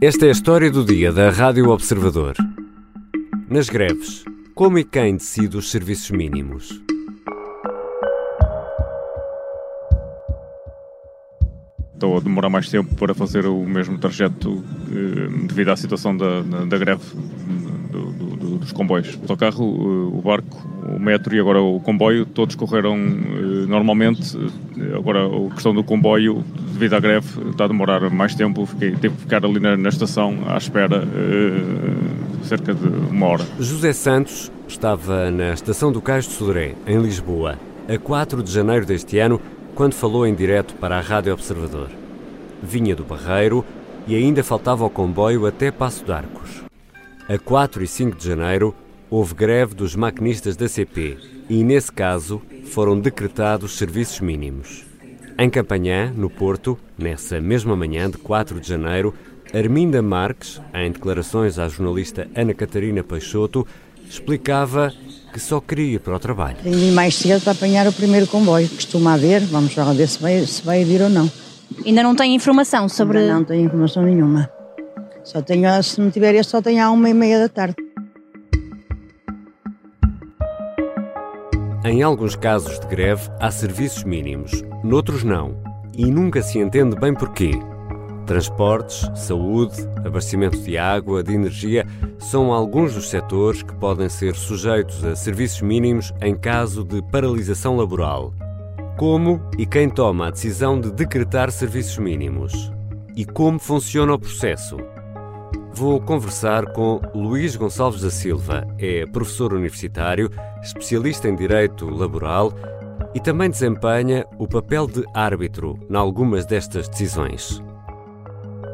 Esta é a história do dia da Rádio Observador. Nas greves, como e quem decide os serviços mínimos? Estou a demorar mais tempo para fazer o mesmo trajeto eh, devido à situação da, da, greve do, do, dos comboios. O autocarro, o barco, o metro e agora o comboio, todos correram eh, normalmente. Agora a questão do comboio, devido à greve, está a demorar mais tempo. Fiquei, tive que ficar ali na, na estação à espera eh, cerca de uma hora. José Santos estava na estação do Cais de Sodré, em Lisboa, a 4 de janeiro deste ano, quando falou em direto para a Rádio Observador. Vinha do Barreiro e ainda faltava o comboio até Passo de Arcos. A 4 e 5 de janeiro houve greve dos maquinistas da CP e, nesse caso, foram decretados serviços mínimos. Em Campanhã, no Porto, nessa mesma manhã de 4 de janeiro, Arminda Marques, em declarações à jornalista Ana Catarina Peixoto, explicava que só queria ir para o trabalho. Ir mais cedo para apanhar o primeiro comboio. Costuma haver, vamos lá ver se vai, se vai vir ou não. Ainda não tem informação sobre. Ainda não tenho informação nenhuma. Só tenho, se não tiver este, só tenho à uma e meia da tarde. Em alguns casos de greve há serviços mínimos, noutros não. E nunca se entende bem porquê. Transportes, saúde, abastecimento de água, de energia são alguns dos setores que podem ser sujeitos a serviços mínimos em caso de paralisação laboral. Como e quem toma a decisão de decretar serviços mínimos? E como funciona o processo? Vou conversar com Luís Gonçalves da Silva. É professor universitário, especialista em direito laboral e também desempenha o papel de árbitro em algumas destas decisões.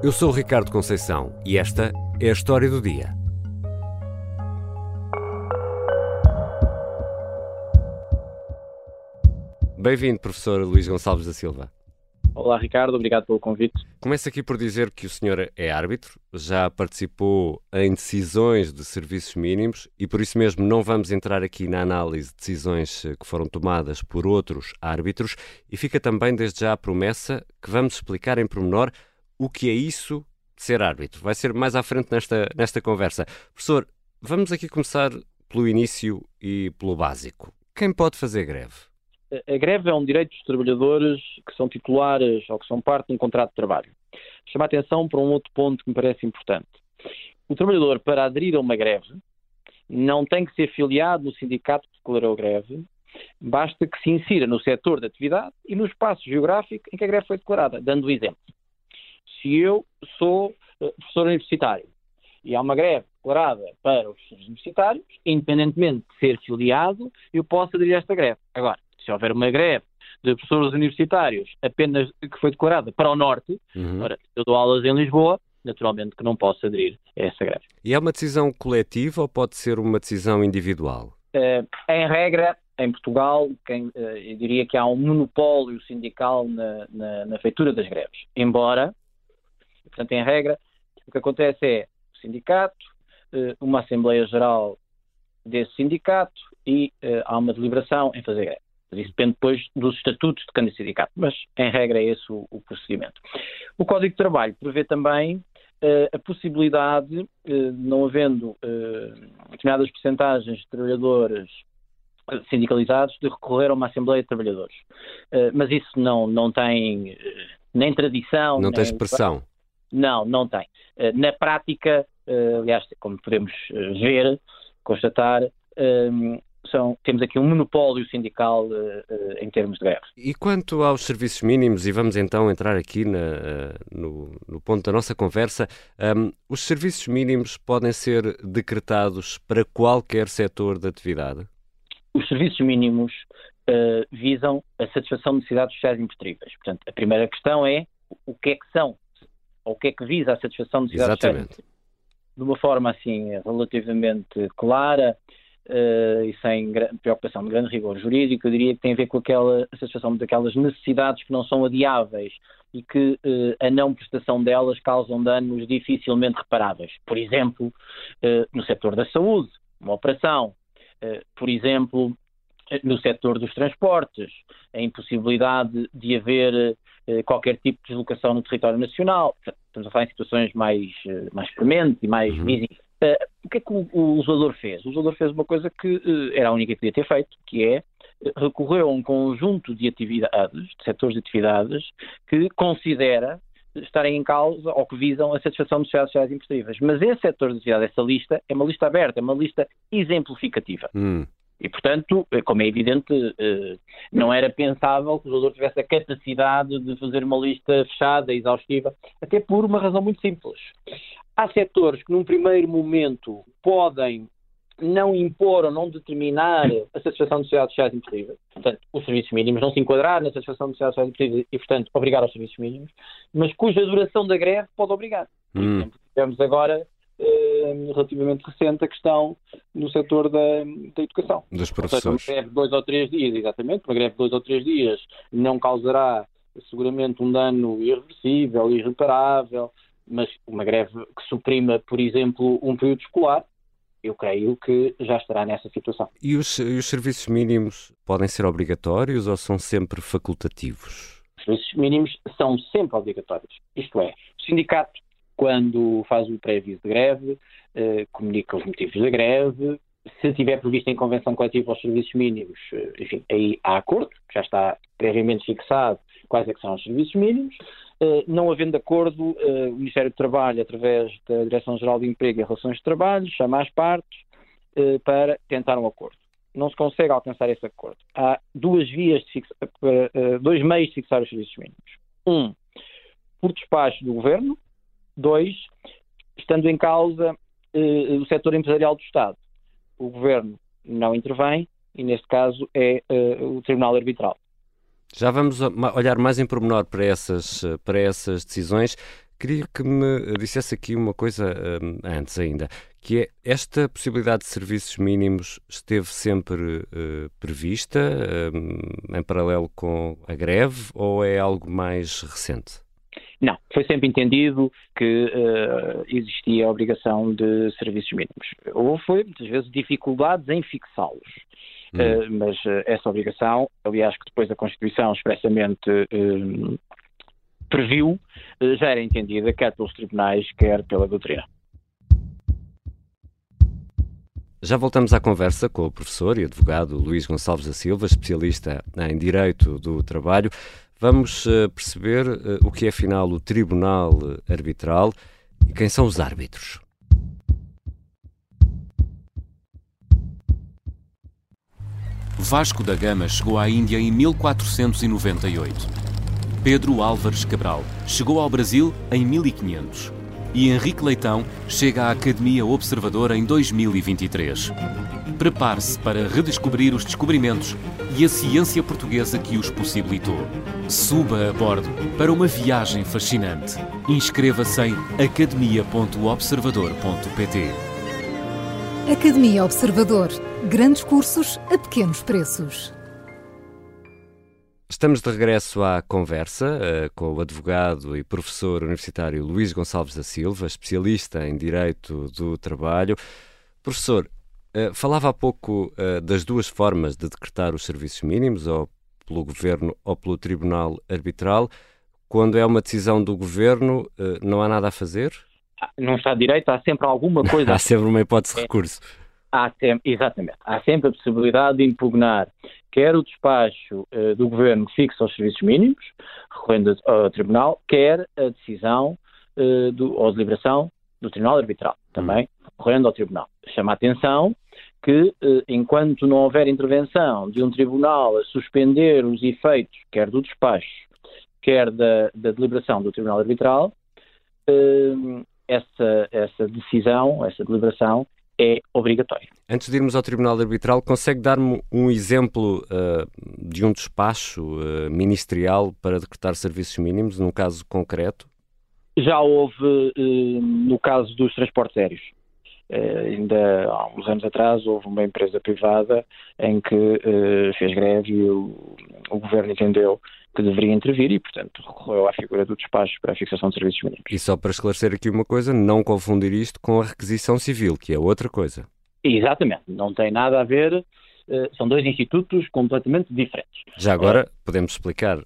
Eu sou Ricardo Conceição e esta é a história do dia. Bem-vindo, professor Luís Gonçalves da Silva. Olá, Ricardo, obrigado pelo convite. Começo aqui por dizer que o senhor é árbitro, já participou em decisões de serviços mínimos e por isso mesmo não vamos entrar aqui na análise de decisões eh, que foram tomadas por outros árbitros e fica também desde já a promessa que vamos explicar em pormenor o que é isso de ser árbitro. Vai ser mais à frente nesta, nesta conversa. Professor, vamos aqui começar pelo início e pelo básico. Quem pode fazer greve? A greve é um direito dos trabalhadores que são titulares ou que são parte de um contrato de trabalho. Chama a atenção para um outro ponto que me parece importante. O trabalhador, para aderir a uma greve, não tem que ser filiado no sindicato que declarou a greve, basta que se insira no setor de atividade e no espaço geográfico em que a greve foi declarada. Dando o exemplo. Se eu sou eh, professor universitário e há uma greve declarada para os professores universitários, independentemente de ser filiado, eu posso aderir a esta greve. Agora, se houver uma greve de professores universitários apenas que foi declarada para o Norte, uhum. ora, eu dou aulas em Lisboa, naturalmente que não posso aderir a essa greve. E é uma decisão coletiva ou pode ser uma decisão individual? Uh, em regra, em Portugal, quem, uh, eu diria que há um monopólio sindical na, na, na, feitura das greves. Embora, portanto, em regra, o que acontece é o sindicato, uh, uma Assembleia Geral desse sindicato e há uma deliberação em fazer greve. Isso depende depois dos estatutos de cada sindicato, mas em regra é esse o, o procedimento. O Código de Trabalho prevê também uh, a possibilidade, uh, não havendo uh, determinadas percentagens de trabalhadores sindicalizados, de recorrer a uma Assembleia de Trabalhadores. mas isso não, não tem nem tradição. Não nem... tem expressão. Não, não tem. na prática, aliás, como podemos ver, constatar, são, temos aqui um monopólio sindical uh, uh, em termos de greve. E quanto aos serviços mínimos, e vamos então entrar aqui na, uh, no, no, ponto da nossa conversa, um, os serviços mínimos podem ser decretados para qualquer setor de atividade? Os serviços mínimos visam a satisfação de necessidades sociais imprescindíveis. Portanto, a primeira questão é o que é que são, ou o que é que visa a satisfação de necessidades Exatamente. sociais de uma forma assim relativamente clara, uh, e sem preocupação de grande rigor jurídico, eu diria que tem a ver com aquela satisfação daquelas necessidades que não são adiáveis e que uh, a não prestação delas causam danos dificilmente reparáveis. Por exemplo, uh, no setor da saúde, uma operação. por exemplo, no setor dos transportes, a impossibilidade de haver qualquer tipo de deslocação no território nacional. Estamos a falar em situações mais, mais prementes e mais uhum. visíveis. O que é que o, o usador fez? O usador fez uma coisa que era a única que podia ter feito, que é recorreu a um conjunto de atividades, de setores de atividades, que considera estarem em causa ou que visam a satisfação de necessidades sociais imprescindíveis. Mas esse setor de atividade, essa lista, é uma lista aberta, é uma lista exemplificativa. Hum. E, portanto, eh, como é evidente, eh, não era pensável que o jogador tivesse a capacidade de fazer uma lista fechada, exaustiva, até por uma razão muito simples. Há setores que, num primeiro momento, podem não impor ou não determinar a satisfação de necessidades sociais impossíveis, portanto, os serviços mínimos, não se enquadrar na satisfação de necessidades sociais impossíveis e, portanto, obrigar aos serviços mínimos, mas cuja duração da greve pode obrigar. Por hum. exemplo, tivemos agora, eh, relativamente recente, a questão no setor da, da educação. Dos professores. Seja, uma greve de dois ou três dias, exatamente, uma greve de dois ou três dias não causará seguramente um dano irreversível, irreparável, mas uma greve que suprima, por exemplo, um período escolar, eu creio que já estará nessa situação. E os, e os serviços mínimos podem ser obrigatórios ou são sempre facultativos? Os serviços mínimos são sempre obrigatórios. Isto é, o sindicato, quando faz o pré-aviso de greve, eh, comunica os motivos da greve, se tiver previsto em convenção coletiva os serviços mínimos, eh, enfim, aí há acordo, já está previamente fixado quais é que são os serviços mínimos. Eh, não havendo acordo, eh, o Ministério do Trabalho, através da Direção-Geral de Emprego e Relações de Trabalho, chama as partes eh, para tentar um acordo. Não se consegue alcançar esse acordo. Há duas vias, fixa, dois meios de fixar os serviços mínimos. Um, por despacho do Governo. Dois, estando em causa o setor empresarial do Estado. O Governo não intervém e, neste caso, é o Tribunal Arbitral. Já vamos olhar mais em pormenor para essas, para essas decisões. Queria que me dissesse aqui uma coisa um, antes ainda, que é esta possibilidade de serviços mínimos esteve sempre uh, prevista um, em paralelo com a greve ou é algo mais recente? Não, foi sempre entendido que uh, existia a obrigação de serviços mínimos. Houve, muitas vezes, dificuldades em fixá-los. Uh, mas uh, essa obrigação, aliás, que depois a Constituição expressamente uh, previu, já era entendida quer pelos tribunais, quer pela doutrina. Já voltamos à conversa com o professor e advogado Luís Gonçalves da Silva, especialista em Direito do Trabalho. Vamos perceber o que é, afinal, o Tribunal Arbitral e quem são os árbitros. Vasco da Gama chegou à Índia em 1498. Pedro Álvares Cabral chegou ao Brasil em 1500. E Henrique Leitão chega à Academia Observadora em 2023. Prepare-se para redescobrir os descobrimentos e a ciência portuguesa que os possibilitou. Suba a bordo para uma viagem fascinante. Inscreva-se em academia.observador.pt. Academia Observador Grandes cursos a pequenos preços. Estamos de regresso à conversa uh, com o advogado e professor universitário Luís Gonçalves da Silva, especialista em Direito do Trabalho. Professor, uh, falava há pouco uh, das duas formas de decretar os serviços mínimos, ou pelo Governo ou pelo Tribunal Arbitral. Quando é uma decisão do Governo, não há nada a fazer? Não está direito, há sempre alguma coisa. há sempre uma hipótese de recurso há sempre, exatamente, há sempre a possibilidade de impugnar quer o despacho uh, do governo que fixa os serviços mínimos, recorrendo ao tribunal, quer a decisão uh, do, ou a deliberação do tribunal arbitral, também recorrendo ao tribunal. Chama a atenção que, uh, enquanto não houver intervenção de um tribunal a suspender os efeitos, quer do despacho, quer da, da deliberação do tribunal arbitral, essa, essa decisão, essa deliberação é obrigatório. Antes de irmos ao Tribunal Arbitral, consegue dar-me um exemplo uh, de um despacho uh, ministerial para decretar serviços mínimos, num caso concreto? Já houve uh, no caso dos transportes aéreos. Ainda há uns anos atrás houve uma empresa privada em que fez greve e o, o governo entendeu que deveria intervir e, portanto, recorreu à figura do despacho para a fixação de serviços mínimos. E só para esclarecer aqui uma coisa, não confundir isto com a requisição civil, que é outra coisa. Exatamente, não tem nada a ver, eh, são dois institutos completamente diferentes. Já agora, podemos explicar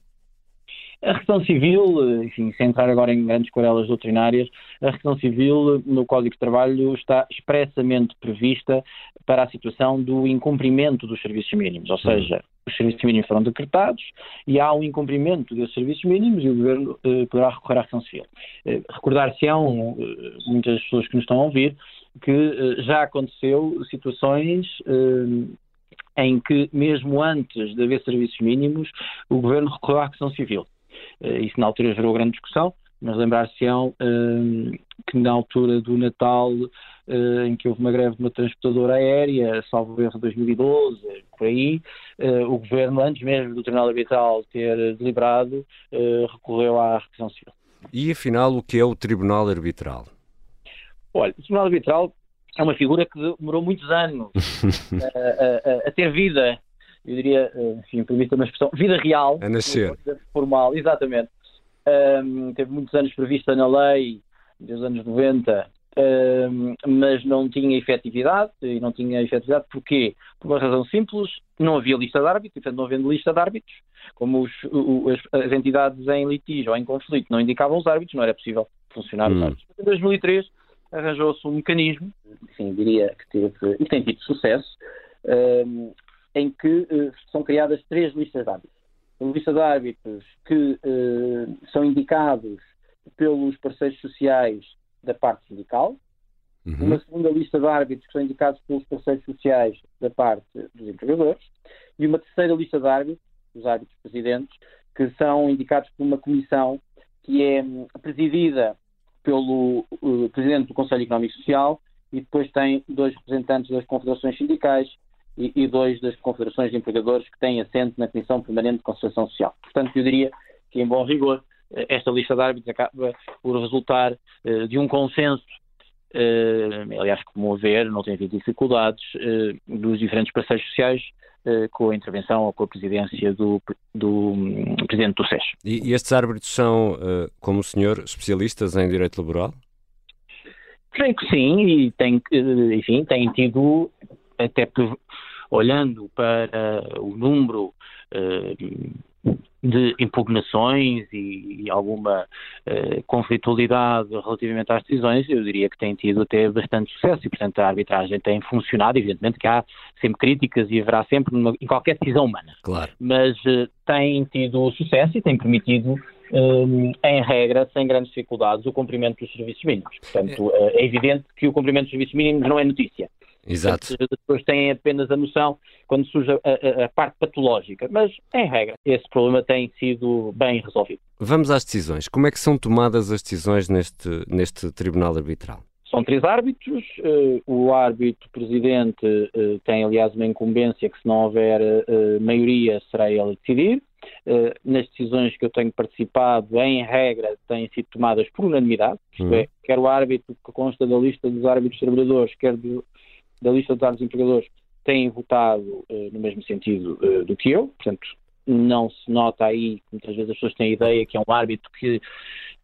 A requisição civil, enfim, sem entrar agora em grandes querelas doutrinárias, a requisição civil no Código de Trabalho está expressamente prevista para a situação do incumprimento dos serviços mínimos, ou seja, os serviços mínimos foram decretados e há um incumprimento desses serviços mínimos e o Governo eh, poderá recorrer à requisição civil. Eh, Recordar-se-ão, eh, muitas pessoas que nos estão a ouvir, que eh, já aconteceu situações eh, em que, mesmo antes de haver serviços mínimos, o Governo recorreu à requisição civil. Eh, Isso na altura gerou grande discussão, mas lembrar-se-ão eh, que na altura do Natal, eh, em que houve uma greve de uma transportadora aérea, salvo erro 2012, por aí, o Governo, antes mesmo do Tribunal Arbitral ter deliberado, recorreu à requisição civil. E afinal, o que é o Tribunal Arbitral? Olha, o Tribunal Arbitral é uma figura que demorou muitos anos a, a- a ter vida, eu diria, eh, enfim, prevista uma expressão, vida real. A nascer. Formal, exatamente. Ahm, teve muitos anos prevista na lei, dos anos 90, ahm, mas não tinha efetividade, e não tinha efetividade porquê? Por uma razão simples, não havia lista de árbitros, e portanto não havendo lista de árbitros, como os- o- as, as entidades em litígio ou em conflito não indicavam os árbitros, não era possível funcionar os Hum. árbitros. Em 2003 arranjou-se um mecanismo, enfim, diria que teve, e tem tido sucesso, ahm, em que eh, são criadas três listas de árbitros. Uma lista de árbitros que eh, são indicados pelos parceiros sociais da parte sindical, Uhum. uma segunda lista de árbitros que são indicados pelos parceiros sociais da parte dos empregadores e uma terceira lista de árbitros, os árbitros presidentes, que são indicados por uma comissão que é hum, presidida pelo uh, presidente do Conselho Económico e Social e depois tem dois representantes das confederações sindicais e, e dois das confederações de empregadores que têm assento na Comissão Permanente de Concertação Social. Portanto, eu diria que, em bom rigor, eh, esta lista de árbitros acaba por resultar eh, de um consenso eh, aliás, como ver, não tem havido dificuldades eh, dos diferentes parceiros sociais com a intervenção ou com a presidência do, do hum, presidente do SES. E, e estes árbitros são, como o senhor, especialistas em direito laboral? Creio que sim, e tem, enfim, tem tido, até por- olhando para o número eh, de impugnações e, e alguma eh, conflitualidade relativamente às decisões, eu diria que tem tido até bastante sucesso e, portanto, a arbitragem tem funcionado. Evidentemente que há sempre críticas e haverá sempre numa- em qualquer decisão humana Claro. mas eh, tem tido sucesso e tem permitido, eh, em regra, sem grandes dificuldades, o cumprimento dos serviços mínimos. Portanto, eh, é evidente que o cumprimento dos serviços mínimos não é notícia. Exato. As pessoas têm apenas a noção quando surge a, a- a parte patológica, mas, em regra, esse problema tem sido bem resolvido. Vamos às decisões. Como é que são tomadas as decisões neste, neste Tribunal Arbitral? São três árbitros. eh, o árbitro presidente eh, tem, aliás, uma incumbência que, se não houver eh, maioria, será ele a decidir. Nas decisões que eu tenho participado, em regra, têm sido tomadas por unanimidade, isto Uhum. é, quer o árbitro que consta da lista dos árbitros trabalhadores, quer do- da lista dos árbitros empregadores, têm votado eh, no mesmo sentido eh, do que eu. Portanto, não se nota aí, muitas vezes as pessoas têm a ideia que é um árbitro que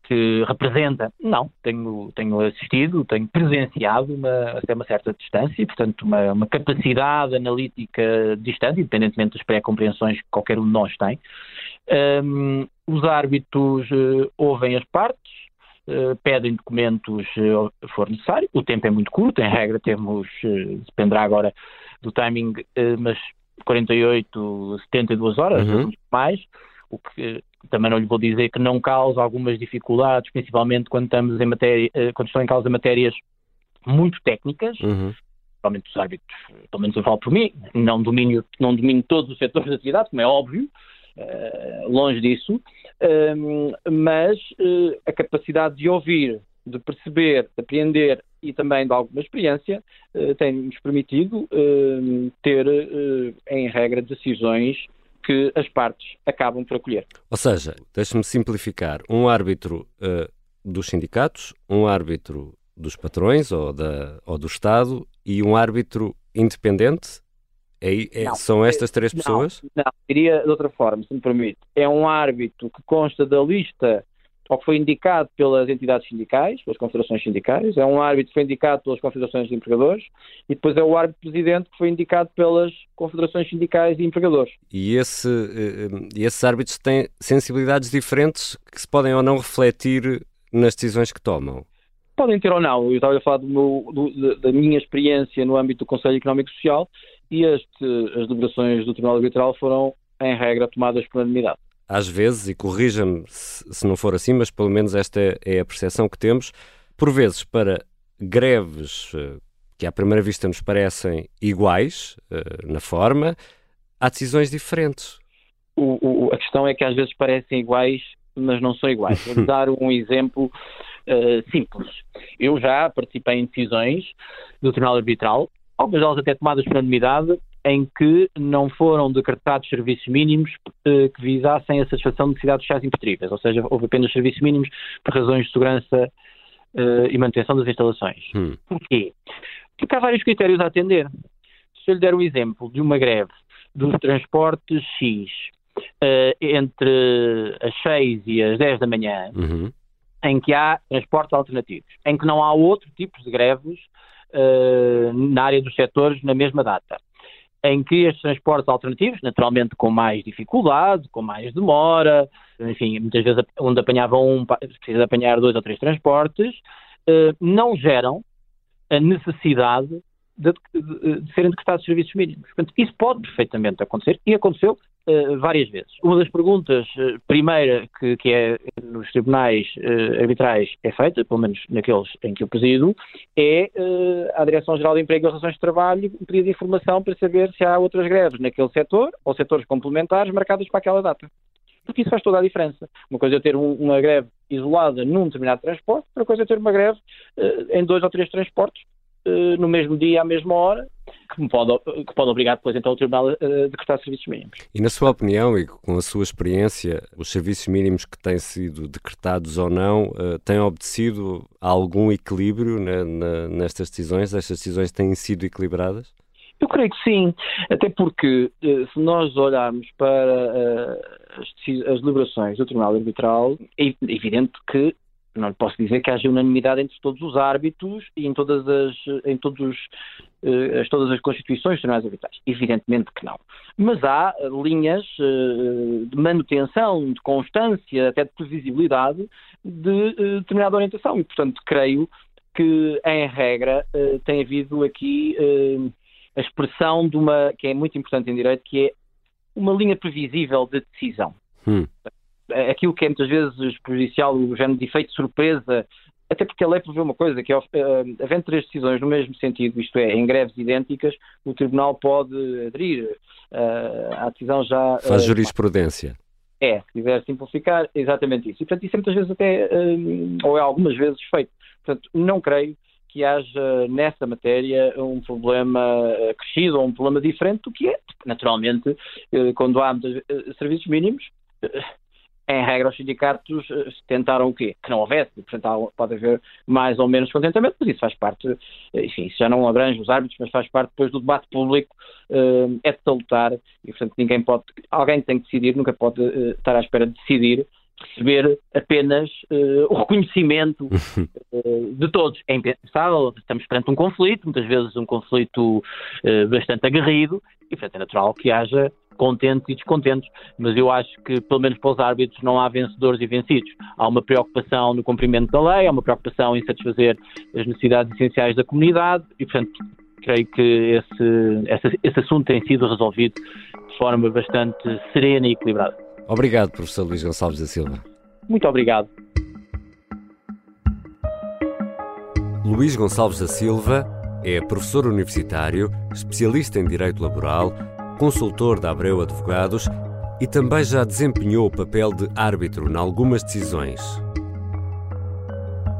que representa. Não, tenho, tenho assistido, tenho presenciado uma, até uma certa distância portanto, uma, uma capacidade analítica distante, independentemente das pré-compreensões que qualquer um de nós tem. Hum, os árbitros eh, ouvem as partes, pedem documentos eh, se for necessário. O tempo é muito curto, em regra temos, eh, dependerá agora do timing, eh, mas 48, 72 horas, Uhum. mais, o que também não lhe vou dizer que não causa algumas dificuldades, principalmente quando estamos em matéria, eh, quando estão em causa matérias muito técnicas, Uhum. principalmente os árbitros, pelo menos eu falo por mim, não domino, não domino todos os setores da atividade, como é óbvio, eh, longe disso, mas eh, a capacidade de ouvir, de perceber, de apreender e também de alguma experiência eh, tem-nos permitido ter, eh, em regra, decisões que as partes acabam por acolher. Ou seja, deixa-me simplificar: um árbitro dos sindicatos, um árbitro dos patrões ou, da, ou do Estado e um árbitro independente? É, é- são estas três pessoas? Não, não, diria de outra forma, se me permite. É um árbitro que consta da lista ou que foi indicado pelas entidades sindicais, pelas confederações sindicais, é um árbitro que foi indicado pelas confederações de empregadores e depois é o árbitro presidente que foi indicado pelas confederações sindicais de empregadores. E esse, esses árbitros têm sensibilidades diferentes que se podem ou não refletir nas decisões que tomam? Podem ter ou não. Eu estava a falar do meu, do, da minha experiência no âmbito do Conselho Económico e Social e este, as deliberações do Tribunal Arbitral foram, em regra, tomadas por unanimidade. Às vezes, e corrija-me se não for assim, mas pelo menos esta é a percepção que temos, por vezes para greves eh, que à primeira vista nos parecem iguais eh, na forma, há decisões diferentes. O, o, a questão é que às vezes parecem iguais, mas não são iguais. Vou dar um exemplo uh, simples. Eu já participei em decisões do Tribunal Arbitral, algumas delas até tomadas por unanimidade, em que não foram decretados serviços mínimos uh, que visassem a satisfação de necessidades sociais impertríveis, ou seja, houve apenas serviços mínimos por razões de segurança uh, e manutenção das instalações. Hum. Porquê? Porque há vários critérios a atender. Se eu lhe der um exemplo de uma greve dos transportes X uh, entre as 6 e as 10 da manhã, uhum. em que há transportes alternativos, em que não há outro tipo de greves na área dos setores na mesma data, em que estes transportes alternativos, naturalmente com mais dificuldade, com mais demora, enfim, muitas vezes onde apanhava um, precisa apanhar dois ou três transportes, uh, não geram a necessidade de, de, de serem decretados serviços mínimos. Portanto, isso pode perfeitamente acontecer e aconteceu uh, várias vezes. Uma das perguntas, uh, primeira, que, que, é nos tribunais uh, arbitrais é feita, pelo menos naqueles em que eu presido, é à Direção-Geral de Emprego e Relações de Trabalho de informação para saber se há outras greves naquele setor ou setores complementares marcadas para aquela data porque isso faz toda a diferença. Uma coisa é ter um, uma greve isolada num determinado transporte, outra coisa é ter uma greve uh, em dois ou três transportes no mesmo dia, à mesma hora, que pode, que pode obrigar depois então o Tribunal a decretar serviços mínimos. E na sua opinião e com a sua experiência, os serviços mínimos que têm sido decretados ou não uh, têm obedecido a algum equilíbrio na, na, nestas decisões? Estas decisões têm sido equilibradas? Eu creio que sim, até porque se nós olharmos para as, as deliberações do Tribunal Arbitral, é evidente que não lhe posso dizer que haja unanimidade entre todos os árbitros e em todas as, em todos, uh, as, todas as constituições tribunais arbitrais. Evidentemente que não. Mas há linhas uh, de manutenção, de constância, até de previsibilidade de uh, determinada orientação. E, portanto, creio que, em regra, tem havido aqui a expressão de uma, que é muito importante em direito, que é uma linha previsível de decisão. Hum. Aquilo que é muitas vezes prejudicial, o género de efeito de surpresa, até porque a lei prevê uma coisa, que é, uh, havendo três decisões no mesmo sentido, isto é, em greves idênticas, o Tribunal pode aderir uh, à decisão já... Uh, Faz jurisprudência. É, se quiser simplificar, exatamente isso. E, portanto, isso é muitas vezes até, ou é algumas vezes feito. Portanto, não creio que haja nessa matéria um problema crescido ou um problema diferente do que é. Naturalmente, eh, quando há eh, serviços mínimos, eh, em regra, os sindicatos tentaram o quê? Que não houvesse. Portanto, pode haver mais ou menos contentamento, mas isso faz parte, enfim, isso já não abrange os árbitros, mas faz parte depois do debate público, é de salutar, e portanto ninguém pode, alguém tem que decidir, nunca pode estar à espera de decidir receber apenas o reconhecimento de todos. É impensável, estamos perante um conflito, muitas vezes um conflito bastante aguerrido, e portanto é natural que haja contentes e descontentes, mas eu acho que, pelo menos para os árbitros, não há vencedores e vencidos. Há uma preocupação no cumprimento da lei, há uma preocupação em satisfazer as necessidades essenciais da comunidade e, portanto, creio que esse, esse, esse assunto tem sido resolvido de forma bastante serena e equilibrada. Obrigado, professor Luís Gonçalves da Silva. Muito obrigado. Luís Gonçalves da Silva é professor universitário, especialista em direito laboral, consultor da Abreu Advogados e também já desempenhou o papel de árbitro em algumas decisões.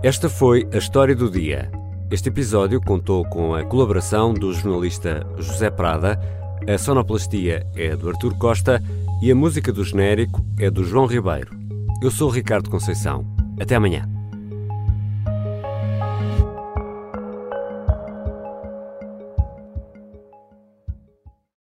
Esta foi a história do dia. Este episódio contou com a colaboração do jornalista José Prada, a sonoplastia é do Artur Costa e a música do genérico é do João Ribeiro. Eu sou Ricardo Conceição. Até amanhã.